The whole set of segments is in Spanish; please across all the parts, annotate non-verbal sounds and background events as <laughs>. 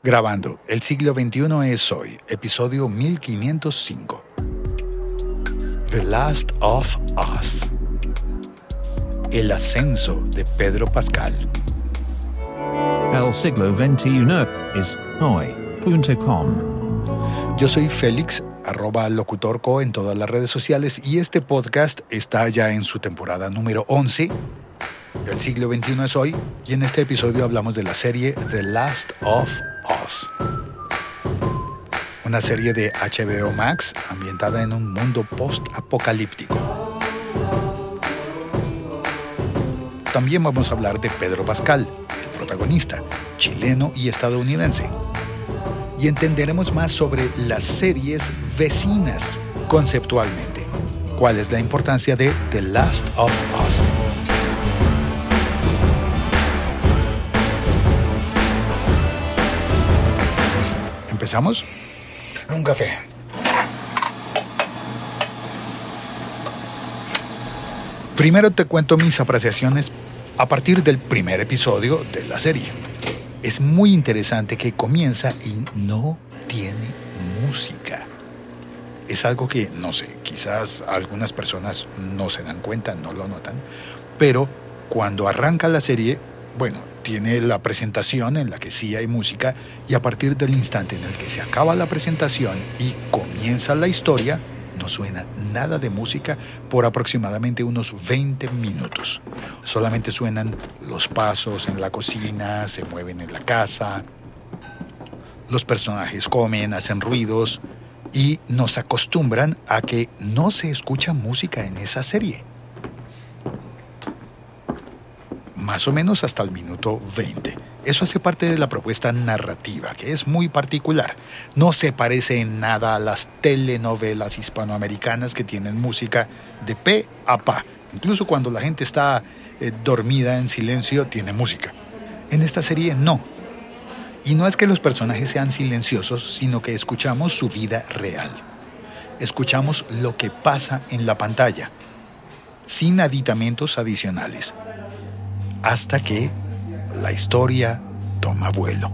Grabando, el siglo XXI es hoy, episodio 1505. The Last of Us. El ascenso de Pedro Pascal. El siglo XXI es hoy.com. Yo soy Félix, arroba locutorco en todas las redes sociales y este podcast está ya en su temporada número 11 del siglo XXI es hoy y en este episodio hablamos de la serie The Last of Una serie de HBO Max ambientada en un mundo post-apocalíptico. También vamos a hablar de Pedro Pascal, el protagonista, chileno y estadounidense. Y entenderemos más sobre las series vecinas conceptualmente. ¿Cuál es la importancia de The Last of Us? ¿Empezamos? Un café. Primero te cuento mis apreciaciones a partir del primer episodio de la serie. Es muy interesante que comienza y no tiene música. Es algo que, no sé, quizás algunas personas no se dan cuenta, no lo notan, pero cuando arranca la serie, bueno, tiene la presentación en la que sí hay música y a partir del instante en el que se acaba la presentación y comienza la historia, no suena nada de música por aproximadamente unos 20 minutos. Solamente suenan los pasos en la cocina, se mueven en la casa, los personajes comen, hacen ruidos y nos acostumbran a que no se escucha música en esa serie más o menos hasta el minuto 20. Eso hace parte de la propuesta narrativa, que es muy particular. No se parece en nada a las telenovelas hispanoamericanas que tienen música de pe a pa. Incluso cuando la gente está eh, dormida en silencio, tiene música. En esta serie no. Y no es que los personajes sean silenciosos, sino que escuchamos su vida real. Escuchamos lo que pasa en la pantalla, sin aditamentos adicionales hasta que la historia toma vuelo.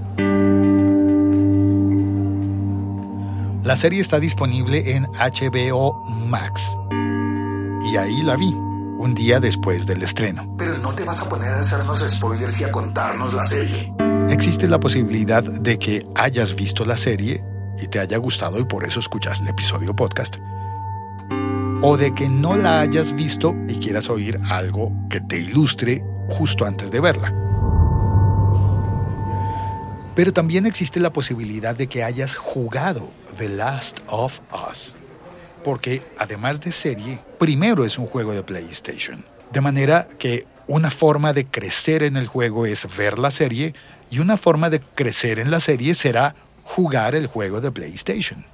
La serie está disponible en HBO Max. Y ahí la vi, un día después del estreno. Pero no te vas a poner a hacernos spoilers y a contarnos la serie. Existe la posibilidad de que hayas visto la serie y te haya gustado y por eso escuchas el episodio podcast. O de que no la hayas visto y quieras oír algo que te ilustre justo antes de verla. Pero también existe la posibilidad de que hayas jugado The Last of Us, porque además de serie, primero es un juego de PlayStation. De manera que una forma de crecer en el juego es ver la serie y una forma de crecer en la serie será jugar el juego de PlayStation.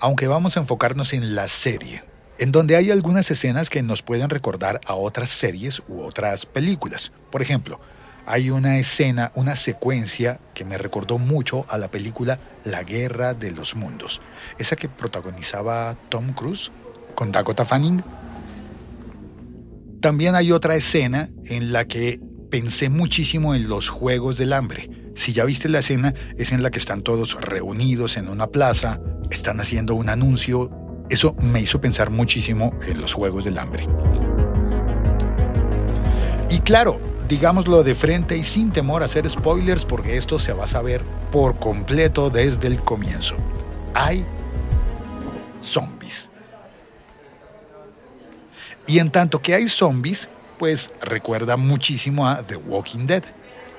Aunque vamos a enfocarnos en la serie, en donde hay algunas escenas que nos pueden recordar a otras series u otras películas. Por ejemplo, hay una escena, una secuencia que me recordó mucho a la película La Guerra de los Mundos, esa que protagonizaba Tom Cruise con Dakota Fanning. También hay otra escena en la que pensé muchísimo en los Juegos del Hambre. Si ya viste la escena, es en la que están todos reunidos en una plaza, están haciendo un anuncio eso me hizo pensar muchísimo en los Juegos del Hambre. Y claro, digámoslo de frente y sin temor a hacer spoilers porque esto se va a saber por completo desde el comienzo. Hay zombies. Y en tanto que hay zombies, pues recuerda muchísimo a The Walking Dead.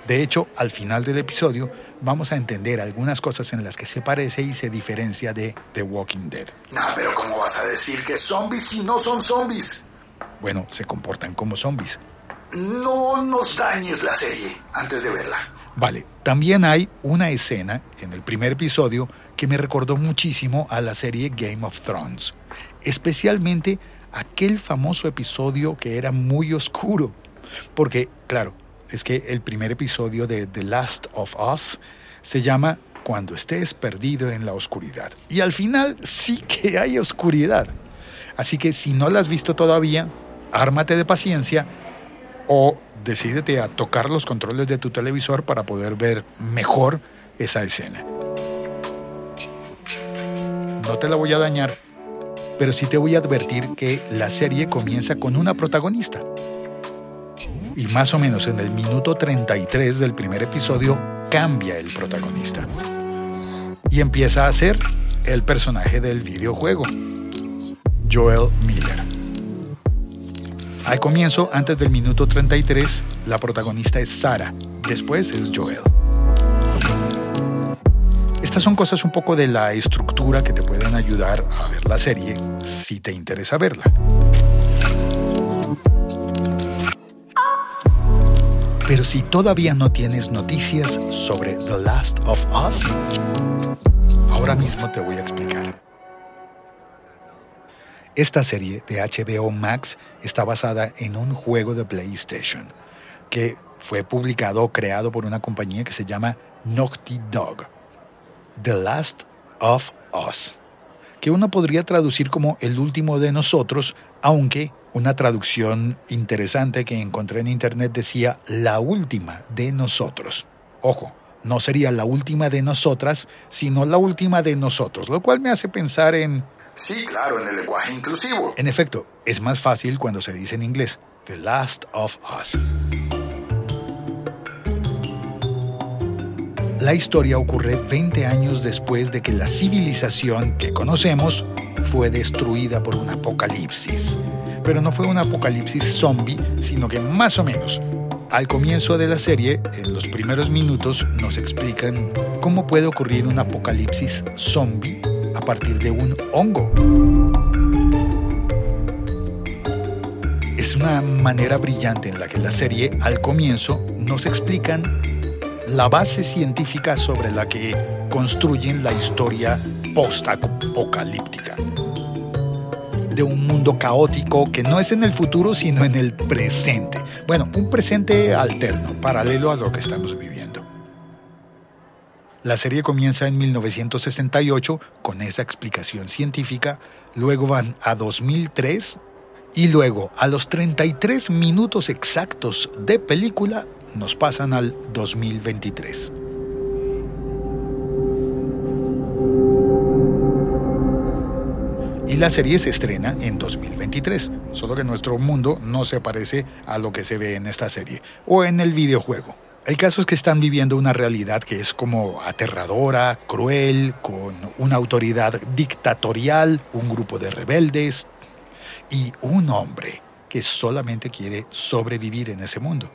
De hecho, al final del episodio vamos a entender algunas cosas en las que se parece y se diferencia de The Walking Dead. Nah, pero ¿cómo vas a decir que zombies si no son zombies? Bueno, se comportan como zombies. No nos dañes la serie antes de verla. Vale, también hay una escena en el primer episodio que me recordó muchísimo a la serie Game of Thrones, especialmente aquel famoso episodio que era muy oscuro, porque, claro, es que el primer episodio de The Last of Us se llama Cuando estés perdido en la oscuridad. Y al final sí que hay oscuridad. Así que si no la has visto todavía, ármate de paciencia o decídete a tocar los controles de tu televisor para poder ver mejor esa escena. No te la voy a dañar, pero sí te voy a advertir que la serie comienza con una protagonista. Y más o menos en el minuto 33 del primer episodio cambia el protagonista. Y empieza a ser el personaje del videojuego, Joel Miller. Al comienzo, antes del minuto 33, la protagonista es Sara, después es Joel. Estas son cosas un poco de la estructura que te pueden ayudar a ver la serie si te interesa verla. Pero si todavía no tienes noticias sobre The Last of Us, ahora mismo te voy a explicar. Esta serie de HBO Max está basada en un juego de PlayStation que fue publicado o creado por una compañía que se llama Naughty Dog. The Last of Us, que uno podría traducir como El último de nosotros, aunque una traducción interesante que encontré en internet decía La última de nosotros. Ojo, no sería la última de nosotras, sino la última de nosotros, lo cual me hace pensar en... Sí, claro, en el lenguaje inclusivo. En efecto, es más fácil cuando se dice en inglés, The Last of Us. La historia ocurre 20 años después de que la civilización que conocemos fue destruida por un apocalipsis. Pero no fue un apocalipsis zombie, sino que más o menos. Al comienzo de la serie, en los primeros minutos, nos explican cómo puede ocurrir un apocalipsis zombie a partir de un hongo. Es una manera brillante en la que la serie al comienzo nos explican la base científica sobre la que construyen la historia post-apocalíptica. De un mundo caótico que no es en el futuro, sino en el presente. Bueno, un presente alterno, paralelo a lo que estamos viviendo. La serie comienza en 1968 con esa explicación científica, luego van a 2003 y luego a los 33 minutos exactos de película nos pasan al 2023. Y la serie se estrena en 2023, solo que nuestro mundo no se parece a lo que se ve en esta serie o en el videojuego. El caso es que están viviendo una realidad que es como aterradora, cruel, con una autoridad dictatorial, un grupo de rebeldes y un hombre que solamente quiere sobrevivir en ese mundo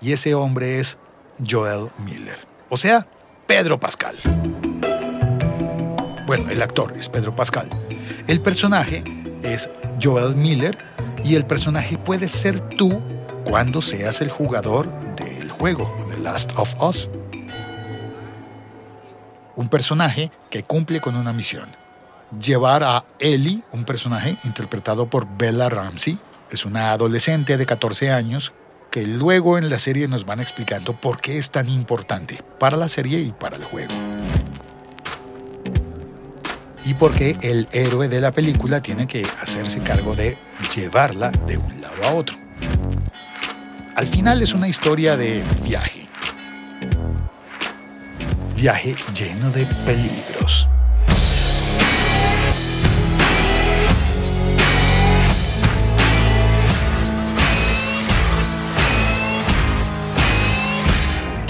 y ese hombre es Joel Miller, o sea, Pedro Pascal. Bueno, el actor es Pedro Pascal. El personaje es Joel Miller y el personaje puede ser tú cuando seas el jugador del juego The Last of Us. Un personaje que cumple con una misión. Llevar a Ellie, un personaje interpretado por Bella Ramsey, es una adolescente de 14 años que luego en la serie nos van explicando por qué es tan importante para la serie y para el juego. Y por qué el héroe de la película tiene que hacerse cargo de llevarla de un lado a otro. Al final es una historia de viaje. Viaje lleno de peligros.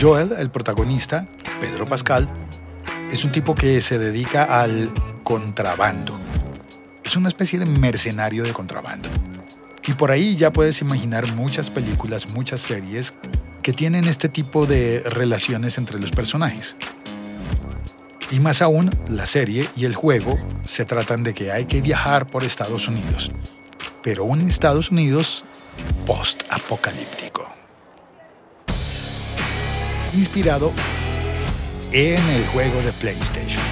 Joel, el protagonista, Pedro Pascal, es un tipo que se dedica al contrabando. Es una especie de mercenario de contrabando. Y por ahí ya puedes imaginar muchas películas, muchas series que tienen este tipo de relaciones entre los personajes. Y más aún, la serie y el juego se tratan de que hay que viajar por Estados Unidos, pero un Estados Unidos post-apocalíptico. Inspirado en el juego de PlayStation.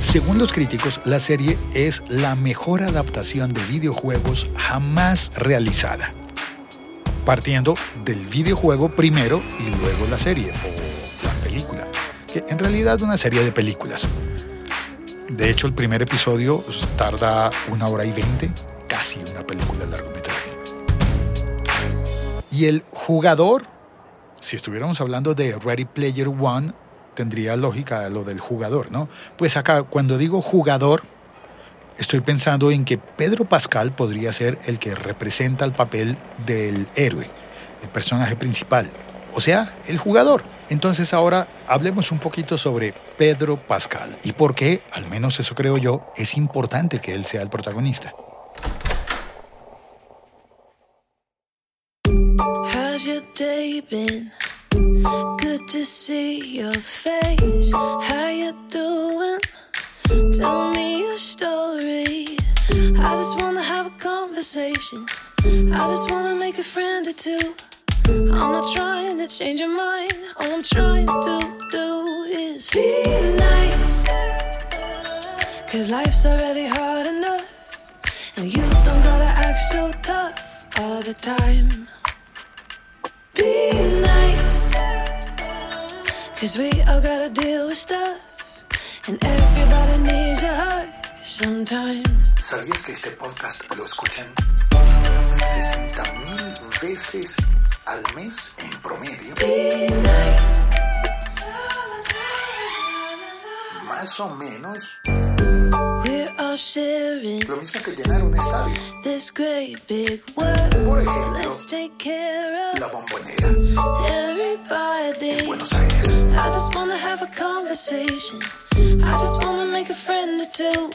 Según los críticos, la serie es la mejor adaptación de videojuegos jamás realizada. Partiendo del videojuego primero y luego la serie o la película, que en realidad es una serie de películas. De hecho, el primer episodio tarda una hora y veinte, casi una película de largometraje. Y el jugador, si estuviéramos hablando de Ready Player One, tendría lógica lo del jugador, ¿no? Pues acá, cuando digo jugador, estoy pensando en que Pedro Pascal podría ser el que representa el papel del héroe, el personaje principal, o sea, el jugador. Entonces ahora hablemos un poquito sobre Pedro Pascal y por qué, al menos eso creo yo, es importante que él sea el protagonista. Been? Good to see your face. How you doing? Tell me your story. I just wanna have a conversation. I just wanna make a friend or two. I'm not trying to change your mind. All I'm trying to do is be nice. Cause life's already hard enough. And you don't gotta act so tough all the time. Cause we all gotta deal with stuff. And everybody needs a hug sometimes. ¿Sabías que este podcast lo escuchan 60 mil veces al mes en promedio? Más o menos Sharing lo mismo que llenar un estadio. this great big world. Por ejemplo, let's take care of la bombonera everybody. en Buenos Aires. I just wanna have a conversation. I just wanna make a friend or two.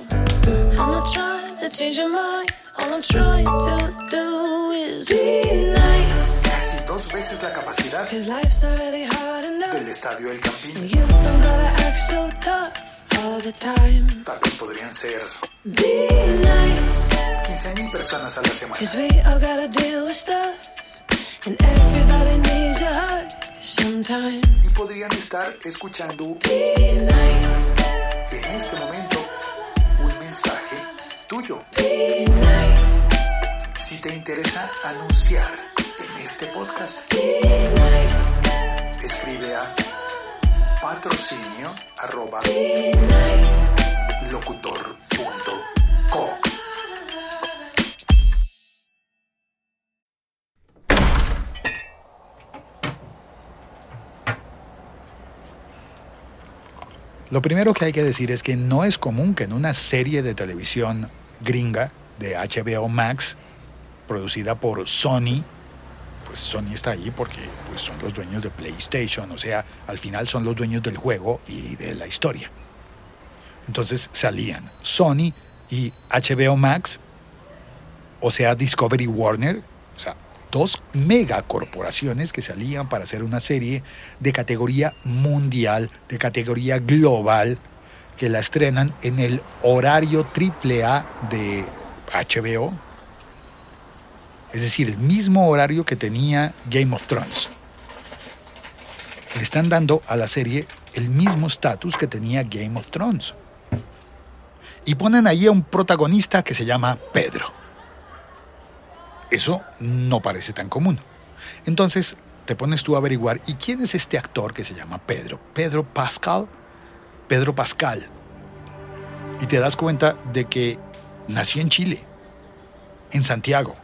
I'm not trying to change your mind. All I'm trying to do is be nice. Casi dos veces la capacidad Cause life's already hard enough. del estadio El Campín. And you don't gotta act so tough all the time. Tal vez podrían ser Be nice. 15 mil personas a la semana. Y podrían estar escuchando en este momento un mensaje tuyo. Si te interesa anunciar en este podcast, escribe a patrocinio arroba Be nice. locutor punto co. Lo primero que hay que decir es que no es común que en una serie de televisión gringa de HBO Max, producida por Sony, pues Sony está allí porque pues, son los dueños de PlayStation, o sea, al final son los dueños del juego y de la historia. Entonces salían Sony y HBO Max, o sea, Discovery Warner, o sea, dos megacorporaciones que salían para hacer una serie de categoría mundial, de categoría global, que la estrenan en el horario AAA de HBO. Es decir, el mismo horario que tenía Game of Thrones. Le están dando a la serie el mismo estatus que tenía Game of Thrones. Y ponen ahí a un protagonista que se llama Pedro. Eso no parece tan común. Entonces te pones tú a averiguar, ¿y quién es este actor que se llama Pedro? Pedro Pascal. Pedro Pascal. Y te das cuenta de que nació en Chile, en Santiago,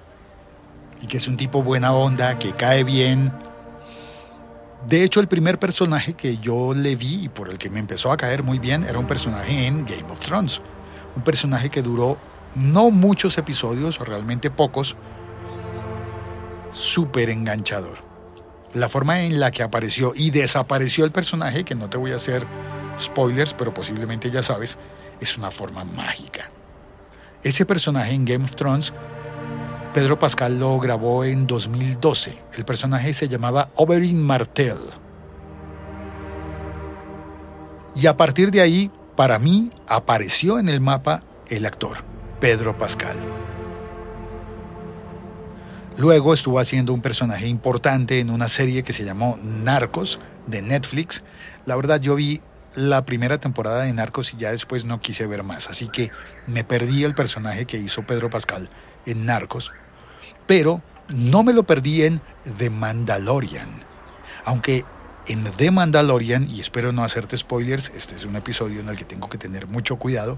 que es un tipo buena onda, que cae bien. De hecho, el primer personaje que yo le vi y por el que me empezó a caer muy bien era un personaje en Game of Thrones. Un personaje que duró no muchos episodios, o realmente pocos, súper enganchador. La forma en la que apareció y desapareció el personaje, que no te voy a hacer spoilers, pero posiblemente ya sabes, es una forma mágica. Ese personaje en Game of Thrones, Pedro Pascal lo grabó en 2012. El personaje se llamaba Oberyn Martell. Y a partir de ahí, para mí, apareció en el mapa el actor, Pedro Pascal. Luego estuvo haciendo un personaje importante en una serie que se llamó Narcos de Netflix. La verdad yo vi la primera temporada de Narcos y ya después no quise ver más, así que me perdí el personaje que hizo Pedro Pascal en Narcos, pero no me lo perdí en The Mandalorian. Aunque en The Mandalorian, y espero no hacerte spoilers, este es un episodio en el que tengo que tener mucho cuidado,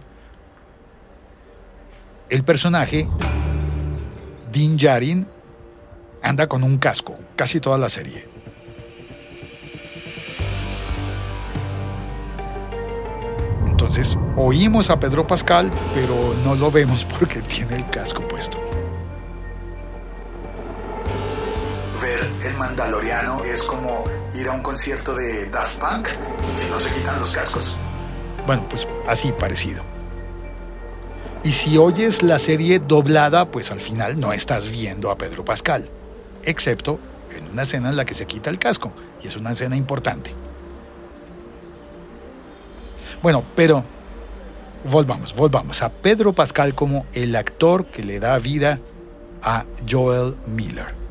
el personaje Din Djarin anda con un casco casi toda la serie. Entonces oímos a Pedro Pascal, pero no lo vemos <laughs> porque tiene el casco puesto. Ver el Mandaloriano es como ir a un concierto de Daft Punk y que no se quitan los cascos. Bueno, pues así parecido. Y si oyes la serie doblada, pues al final no estás viendo a Pedro Pascal excepto en una escena en la que se quita el casco, y es una escena importante. Bueno, pero volvamos, volvamos a Pedro Pascal como el actor que le da vida a Joel Miller.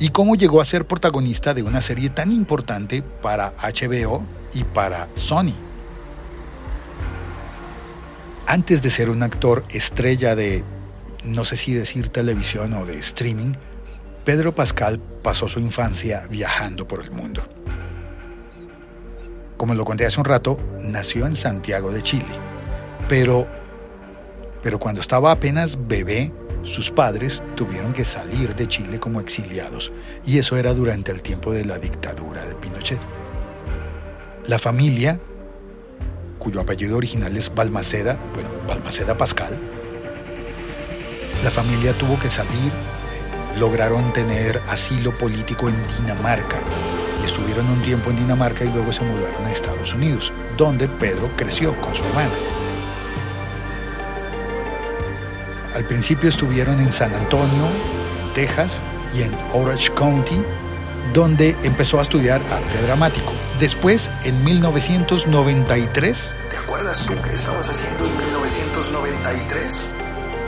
Y cómo llegó a ser protagonista de una serie tan importante para HBO y para Sony. Antes de ser un actor estrella de no sé si decir televisión o de streaming, Pedro Pascal pasó su infancia viajando por el mundo. Como lo conté hace un rato, nació en Santiago de Chile, pero, pero cuando estaba apenas bebé, sus padres tuvieron que salir de Chile como exiliados, y eso era durante el tiempo de la dictadura de Pinochet. La familia, cuyo apellido original es Balmaceda, bueno, Balmaceda Pascal, la familia tuvo que salir, lograron tener asilo político en Dinamarca y estuvieron un tiempo en Dinamarca y luego se mudaron a Estados Unidos, donde Pedro creció con su hermana. Al principio estuvieron en San Antonio, en Texas y en Orange County, donde empezó a estudiar arte dramático. Después, en 1993... ¿Te acuerdas tú qué estabas haciendo en 1993?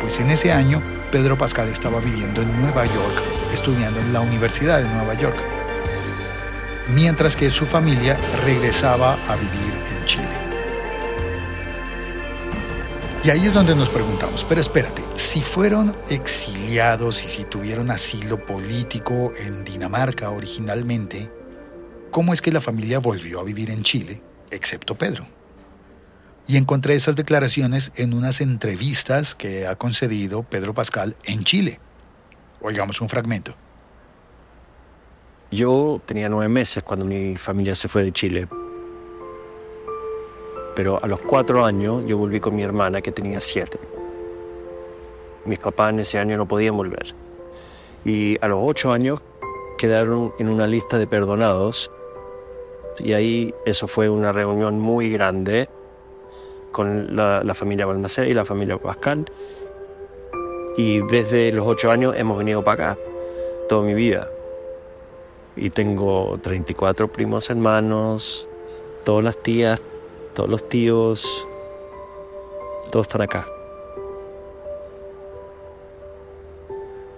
pues en ese año Pedro Pascal estaba viviendo en Nueva York, estudiando en la Universidad de Nueva York, mientras que su familia regresaba a vivir en Chile. Y ahí es donde nos preguntamos, pero espérate, si fueron exiliados y si tuvieron asilo político en Dinamarca originalmente, ¿cómo es que la familia volvió a vivir en Chile, excepto Pedro? y encontré esas declaraciones en unas entrevistas que ha concedido Pedro Pascal en Chile. Oigamos un fragmento. Yo tenía nueve meses cuando mi familia se fue de Chile. Pero a los cuatro años yo volví con mi hermana que tenía siete. Mis papás en ese año no podían volver. Y a los ocho años quedaron en una lista de perdonados. Y ahí eso fue una reunión muy grande con la, familia Balmaceda y la familia Pascal. Y desde los ocho años hemos venido para acá, toda mi vida. Y tengo 34 primos hermanos, todas las tías, los tíos, todos están acá.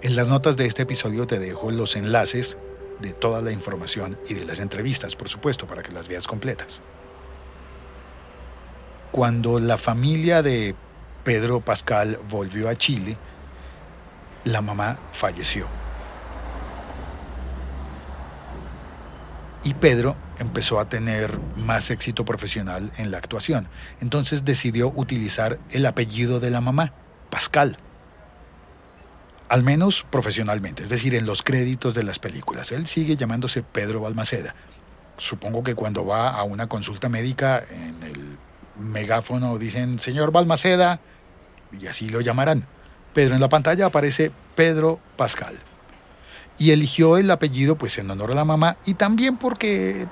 En las notas de este episodio te dejo los enlaces de toda la información y de las entrevistas, por supuesto, para que las veas completas cuando la familia de Pedro Pascal volvió a Chile, la mamá falleció. Y Pedro empezó a tener más éxito profesional en la actuación. Entonces decidió utilizar el apellido de la mamá, Pascal. Al menos profesionalmente, es decir, en los créditos de las películas. Él sigue llamándose Pedro Balmaceda. Supongo que cuando va a una consulta médica en el megáfono dicen, señor Balmaceda, y así lo llamarán. Pedro en la pantalla aparece Pedro Pascal. Y eligió el apellido pues en honor a la mamá y también porque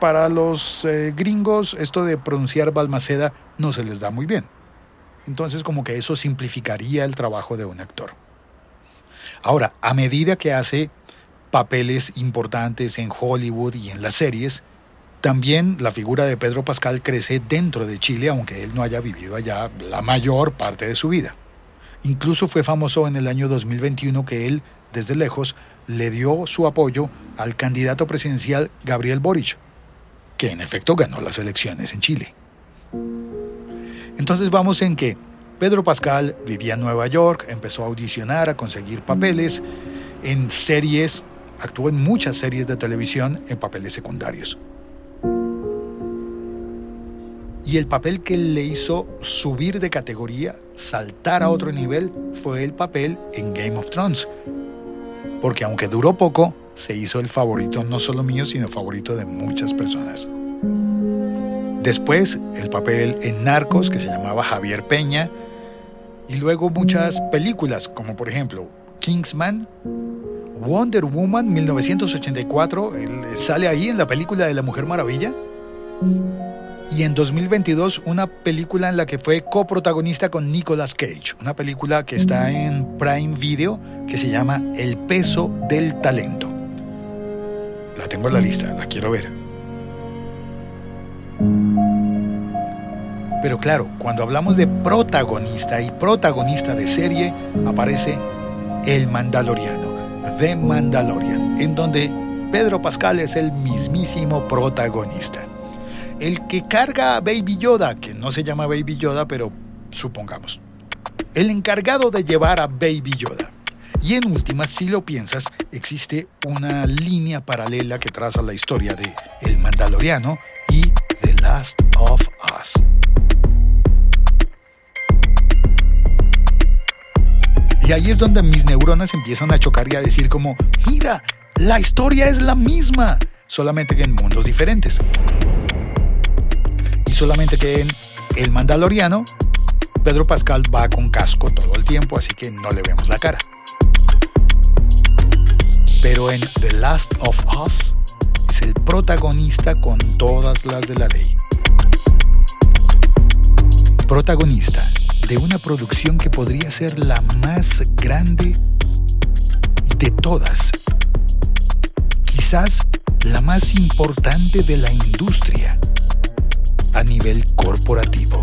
para los eh, gringos esto de pronunciar Balmaceda no se les da muy bien. Entonces como que eso simplificaría el trabajo de un actor. Ahora, a medida que hace papeles importantes en Hollywood y en las series, también la figura de Pedro Pascal crece dentro de Chile, aunque él no haya vivido allá la mayor parte de su vida. Incluso fue famoso en el año 2021 que él, desde lejos, le dio su apoyo al candidato presidencial Gabriel Boric, que en efecto ganó las elecciones en Chile. Entonces vamos en que Pedro Pascal vivía en Nueva York, empezó a audicionar, a conseguir papeles en series, actuó en muchas series de televisión en papeles secundarios. Y el papel que le hizo subir de categoría, saltar a otro nivel, fue el papel en Game of Thrones. Porque aunque duró poco, se hizo el favorito no solo mío, sino favorito de muchas personas. Después, el papel en Narcos, que se llamaba Javier Peña, y luego muchas películas, como por ejemplo Kingsman, Wonder Woman 1984, él sale ahí en la película de la Mujer Maravilla, y en 2022 una película en la que fue coprotagonista con Nicolas Cage, una película que está en Prime Video que se llama El peso del talento. La lista, la quiero ver. Pero claro, cuando hablamos de protagonista y protagonista de serie, aparece El Mandaloriano, The Mandalorian, en donde Pedro Pascal es el mismísimo protagonista el que carga a Baby Yoda, que no se llama Baby Yoda, pero supongamos. El encargado de llevar a Baby Yoda. Y en últimas, si lo piensas, existe una línea paralela que traza la historia de El Mandaloriano y The Last of Us. Y ahí es donde mis neuronas empiezan a chocar y a decir como, mira, la historia es la misma, solamente que en mundos diferentes solamente que en El Mandaloriano, Pedro Pascal va con casco todo el tiempo, así que no le vemos la cara. Pero en The Last of Us es el protagonista con todas las de la ley. Protagonista de una producción que podría ser la más grande de todas. Quizás la más importante de la industria a nivel corporativo.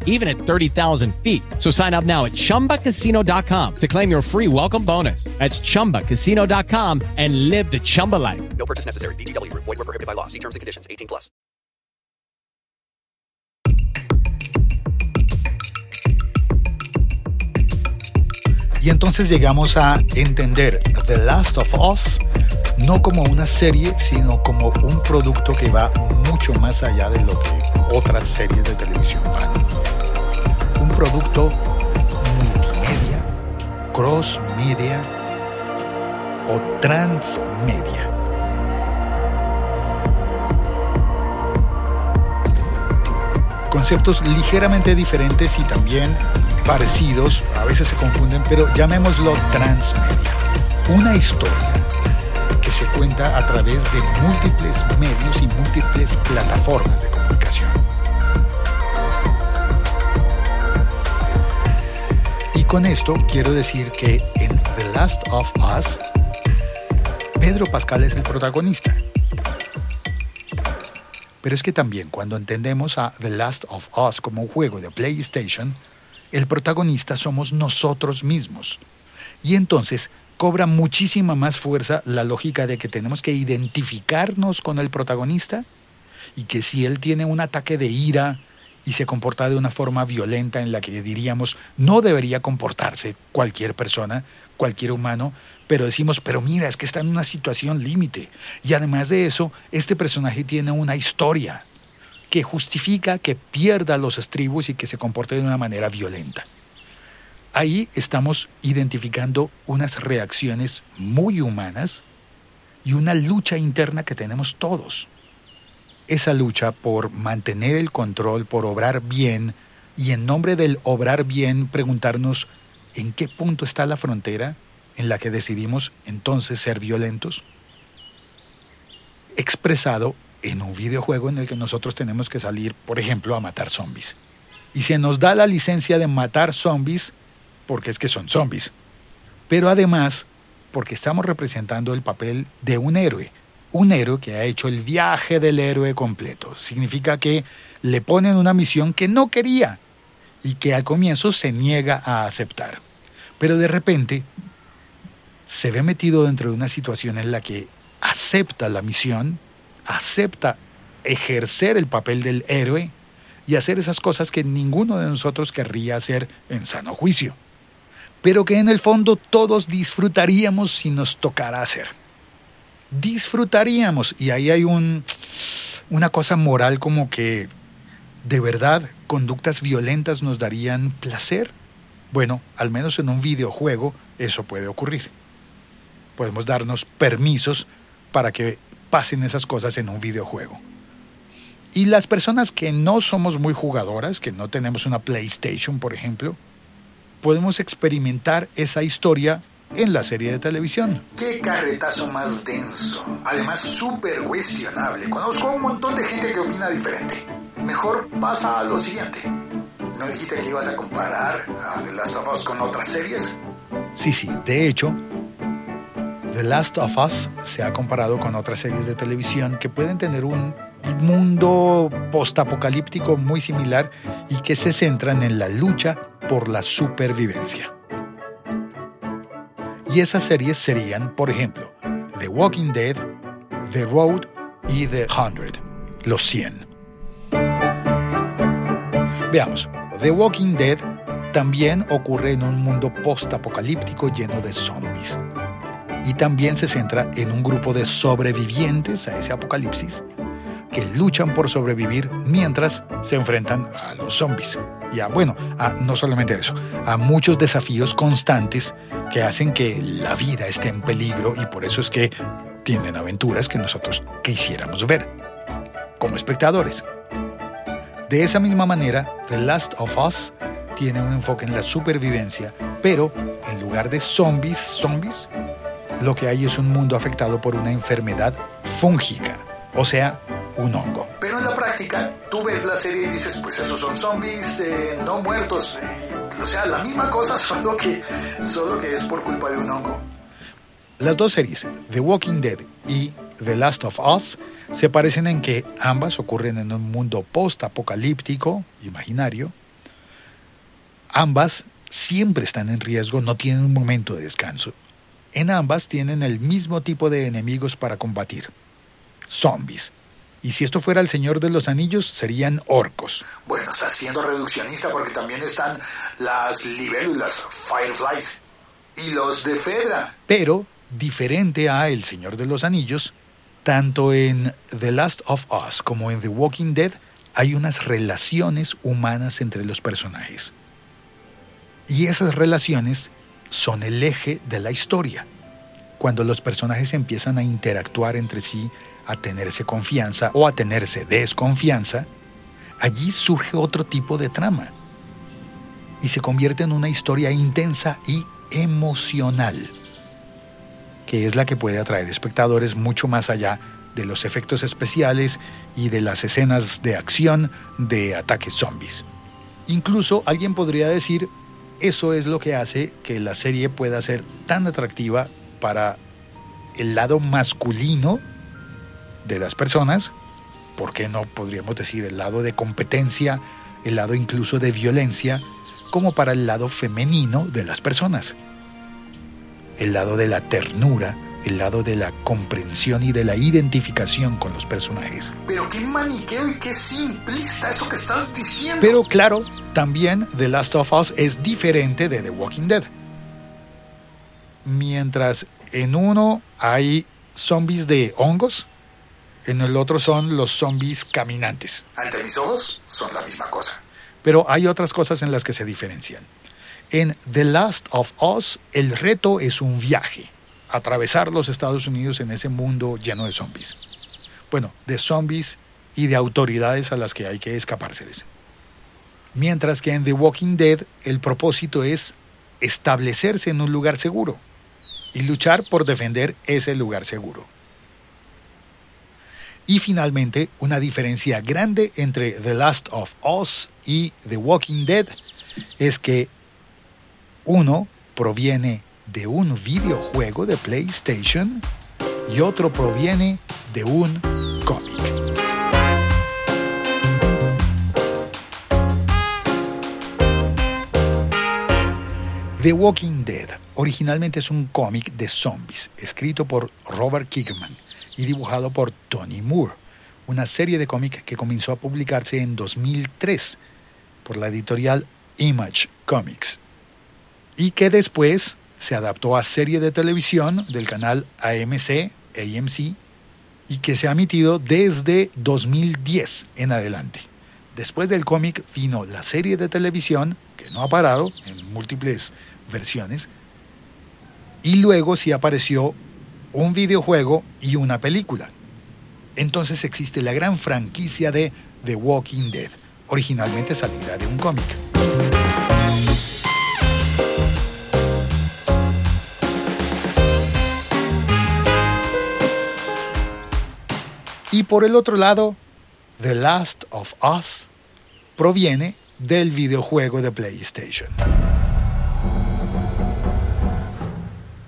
even at 30,000 feet. So sign up now at chumbacasino.com to claim your free welcome bonus. That's chumbacasino.com and live the Chumba life. No purchase necessary. DTW, void, were prohibited by law. See terms and conditions 18 plus. Y entonces llegamos a entender The Last of Us no como una serie, sino como un producto que va mucho más allá de lo que otras series de televisión van. Producto multimedia, cross media o transmedia. Conceptos ligeramente diferentes y también parecidos, a veces se confunden, pero llamémoslo transmedia. Una historia que se cuenta a través de múltiples medios y múltiples plataformas de comunicación. Y con esto quiero decir que en The Last of Us, Pedro Pascal es el protagonista. Pero es que también cuando entendemos a The Last of Us como un juego de PlayStation, el protagonista somos nosotros mismos. Y entonces cobra muchísima más fuerza la lógica de que tenemos que identificarnos con el protagonista y que si él tiene un ataque de ira y se comporta de una forma violenta en la que diríamos no debería comportarse cualquier persona, cualquier humano, pero decimos, pero mira, es que está en una situación límite. Y además de eso, este personaje tiene una historia que justifica que pierda los estribos y que se comporte de una manera violenta. Ahí estamos identificando unas reacciones muy humanas y una lucha interna que tenemos todos. Esa lucha por mantener el control, por obrar bien, y en nombre del obrar bien preguntarnos en qué punto está la frontera en la que decidimos entonces ser violentos, expresado en un videojuego en el que nosotros tenemos que salir, por ejemplo, a matar zombies. Y se nos da la licencia de matar zombies porque es que son zombies. Pero además, porque estamos representando el papel de un héroe. Un héroe que ha hecho el viaje del héroe completo. Significa que le ponen una misión que no quería y que al comienzo se niega a aceptar. Pero de repente se ve metido dentro de una situación en la que acepta la misión, acepta ejercer el papel del héroe y hacer esas cosas que ninguno de nosotros querría hacer en sano juicio, pero que en el fondo todos disfrutaríamos si nos tocara hacer. Disfrutaríamos y ahí hay un, una cosa moral como que de verdad conductas violentas nos darían placer. Bueno, al menos en un videojuego eso puede ocurrir podemos darnos permisos para que pasen esas cosas en un videojuego. Y las personas que no somos muy jugadoras, que no tenemos una PlayStation, por ejemplo, podemos experimentar esa historia en la serie de televisión. Qué carretazo más denso. Además, súper cuestionable. Conozco a un montón de gente que opina diferente. Mejor pasa a lo siguiente. ¿No dijiste que ibas a comparar a The Last of Us con otras series? Sí, sí. De hecho, The Last of Us se ha comparado con otras series de televisión que pueden tener un mundo postapocalíptico muy similar y que se centran en la lucha por la supervivencia. Y esas series serían, por ejemplo, The Walking Dead, The Road y The Hundred, los 100. Veamos, The Walking Dead también ocurre en un mundo postapocalíptico lleno de zombies y también se centra en un grupo de sobrevivientes a ese apocalipsis que luchan por sobrevivir mientras se enfrentan a los zombies. Y a, bueno, a, no solamente eso, a muchos desafíos constantes que hacen que la vida esté en peligro y por eso es que tienen aventuras que nosotros quisiéramos ver como espectadores. De esa misma manera, The Last of Us tiene un enfoque en la supervivencia, pero en lugar de zombies, zombies, lo que hay es un mundo afectado por una enfermedad fúngica, o sea, un hongo. Pero en la práctica, tú ves la serie y dices, pues esos son zombies eh, no muertos. o sea, la misma cosa, <laughs> solo que, solo que es por culpa de un hongo. Las dos series, The Walking Dead y The Last of Us, se parecen en que ambas ocurren en un mundo post-apocalíptico, imaginario. Ambas siempre están en riesgo, no tienen un momento de descanso. En ambas tienen el mismo tipo de enemigos para combatir. Zombies. Y si esto fuera el Señor de los Anillos, serían orcos. Bueno, está siendo reduccionista porque también están las libélulas, fireflies, y los de Fedra. Pero, diferente a El Señor de los Anillos, tanto en The Last of Us como en The Walking Dead hay unas relaciones humanas entre los personajes. Y esas relaciones son el eje de la historia. Cuando los personajes empiezan a interactuar entre sí, a tenerse confianza o a tenerse desconfianza, allí surge otro tipo de trama y se convierte en una historia intensa y emocional, que es la que puede atraer espectadores mucho más allá de los efectos especiales y de las escenas de acción de ataques zombies. Incluso alguien podría decir eso es lo que hace que la serie pueda ser tan atractiva para el lado masculino de las personas, ¿por qué no podríamos decir el lado de competencia, el lado incluso de violencia, como para el lado femenino de las personas? El lado de la ternura, el lado de la comprensión y de la identificación con los personajes. Pero qué maniqueo y qué simplista eso que estás diciendo. Pero claro, también The Last of Us es diferente de The Walking Dead. Mientras En uno hay zombies de hongos, en el otro son los zombies caminantes. Ante mis ojos son la misma cosa. Pero hay otras cosas en las que se diferencian. En The Last of Us, el reto es un viaje, atravesar los Estados Unidos en ese mundo lleno de zombies. Bueno, de zombies y de autoridades a las que hay que escapárseles. Mientras que en The Walking Dead el propósito es establecerse en un lugar seguro y luchar por defender ese lugar seguro. Y finalmente, una diferencia grande entre The Last of Us y The Walking Dead es que uno proviene de un videojuego de PlayStation y otro proviene de un cómic. The Walking Dead originalmente es un cómic de zombies escrito por Robert Kirkman y dibujado por Tony Moore, una serie de cómics que comenzó a publicarse en 2003 por la editorial Image Comics y que después se adaptó a serie de televisión del canal AMC, AMC y que se ha emitido desde 2010 en adelante. Después del cómic vino la serie de televisión, que no ha parado en múltiples versiones, y luego sí apareció un videojuego y una película. Entonces existe la gran franquicia de The Walking Dead, originalmente salida de un cómic. Y por el otro lado, The Last of Us proviene del videojuego de PlayStation.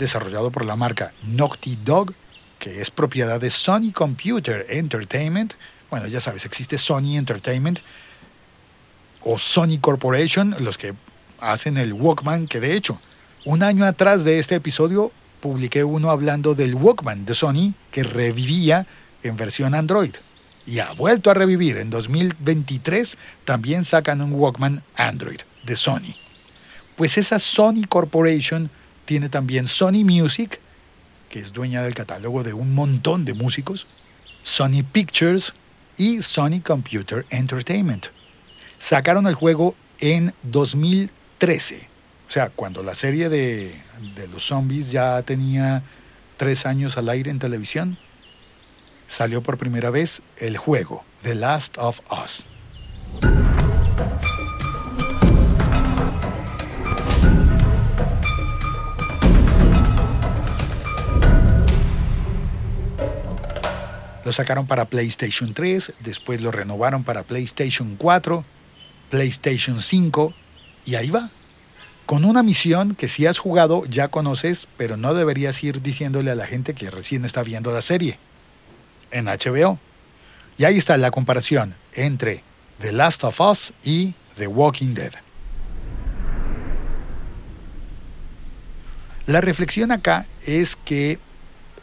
Desarrollado por la marca Naughty Dog, que es propiedad de Sony Computer Entertainment. Bueno, ya sabes, existe Sony Entertainment o Sony Corporation, los que hacen el Walkman, que de hecho, un año atrás de este episodio publiqué uno hablando del Walkman de Sony que revivía en versión Android. Y ha vuelto a revivir. En 2023 también sacan un Walkman Android de Sony. Pues esa Sony Corporation tiene también Sony Music, que es dueña del catálogo de un montón de músicos, Sony Pictures y Sony Computer Entertainment. Sacaron el juego en 2013, o sea, cuando la serie de, de los zombies ya tenía tres años al aire en televisión, salió por primera vez el juego The Last of Us. Lo sacaron para PlayStation 3, después lo renovaron para PlayStation 4, PlayStation 5 y ahí va. Con una misión que si has jugado ya conoces, pero no deberías ir diciéndole a la gente que recién está viendo la serie en HBO. Y ahí está la comparación entre The Last of Us y The Walking Dead. La reflexión acá es que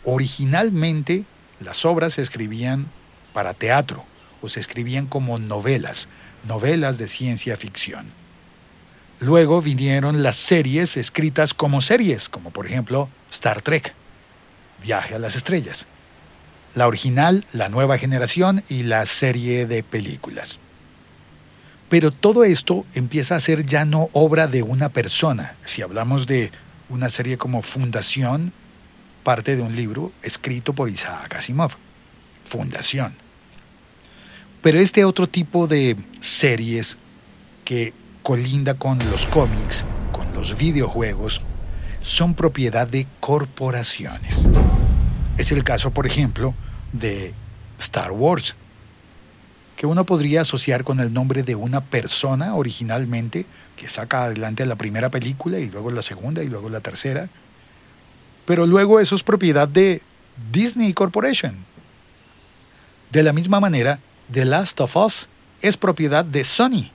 originalmente las obras se escribían para teatro o se escribían como novelas, novelas de ciencia ficción. Luego vinieron las series escritas como series, como por ejemplo Star Trek, Viaje a las Estrellas la original, la nueva generación y la serie de películas. Pero todo esto empieza a ser ya no obra de una persona. Si hablamos de una serie como Fundación, parte de un libro escrito por Isaac Asimov. Fundación. Pero este otro tipo de series que colinda con los cómics, con los videojuegos, son propiedad de corporaciones. Es el caso, por ejemplo, de Star Wars, que uno podría asociar con el nombre de una persona originalmente que saca adelante la primera película y luego la segunda y luego la tercera. Pero luego eso es propiedad de Disney Corporation. De la misma manera, The Last of Us es propiedad de Sony.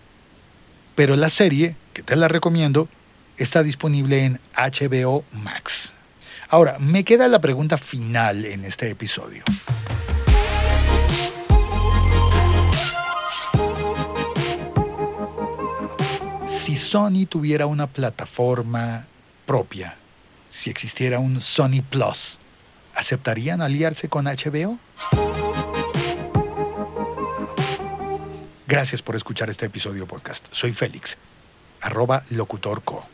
Pero la serie, que te la recomiendo, está disponible en HBO Max. Ahora, me queda la pregunta final en este episodio. Si Sony tuviera una plataforma propia, si existiera un Sony Plus, ¿aceptarían aliarse con HBO? Gracias por escuchar este episodio podcast. Soy Félix, arroba locutorco.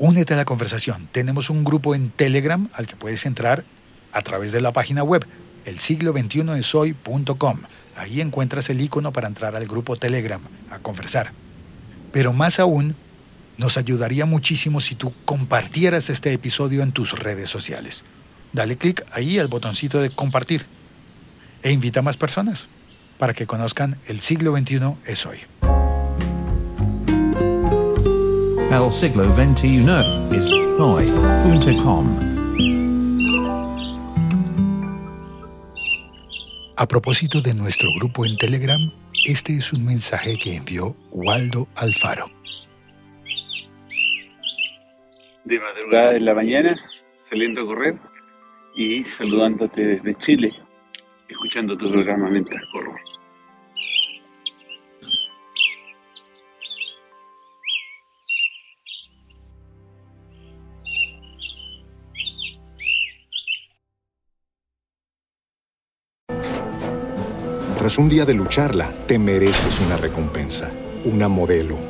Únete a la conversación. Tenemos un grupo en Telegram al que puedes entrar a través de la página web, el siglo 21 es hoy.com. Ahí encuentras el icono para entrar al grupo Telegram a conversar. Pero más aún, nos ayudaría muchísimo si tú compartieras este episodio en tus redes sociales. Dale clic ahí al botoncito de compartir e invita a más personas para que conozcan el siglo XXI es hoy. El siglo XXI es hoy.com. A propósito de nuestro grupo en Telegram, este es un mensaje que envió Waldo Alfaro. De madrugada en la mañana, saliendo a correr y saludándote desde Chile, escuchando tu programa mientras corro. Tras un día de lucharla, te mereces una recompensa, una modelo,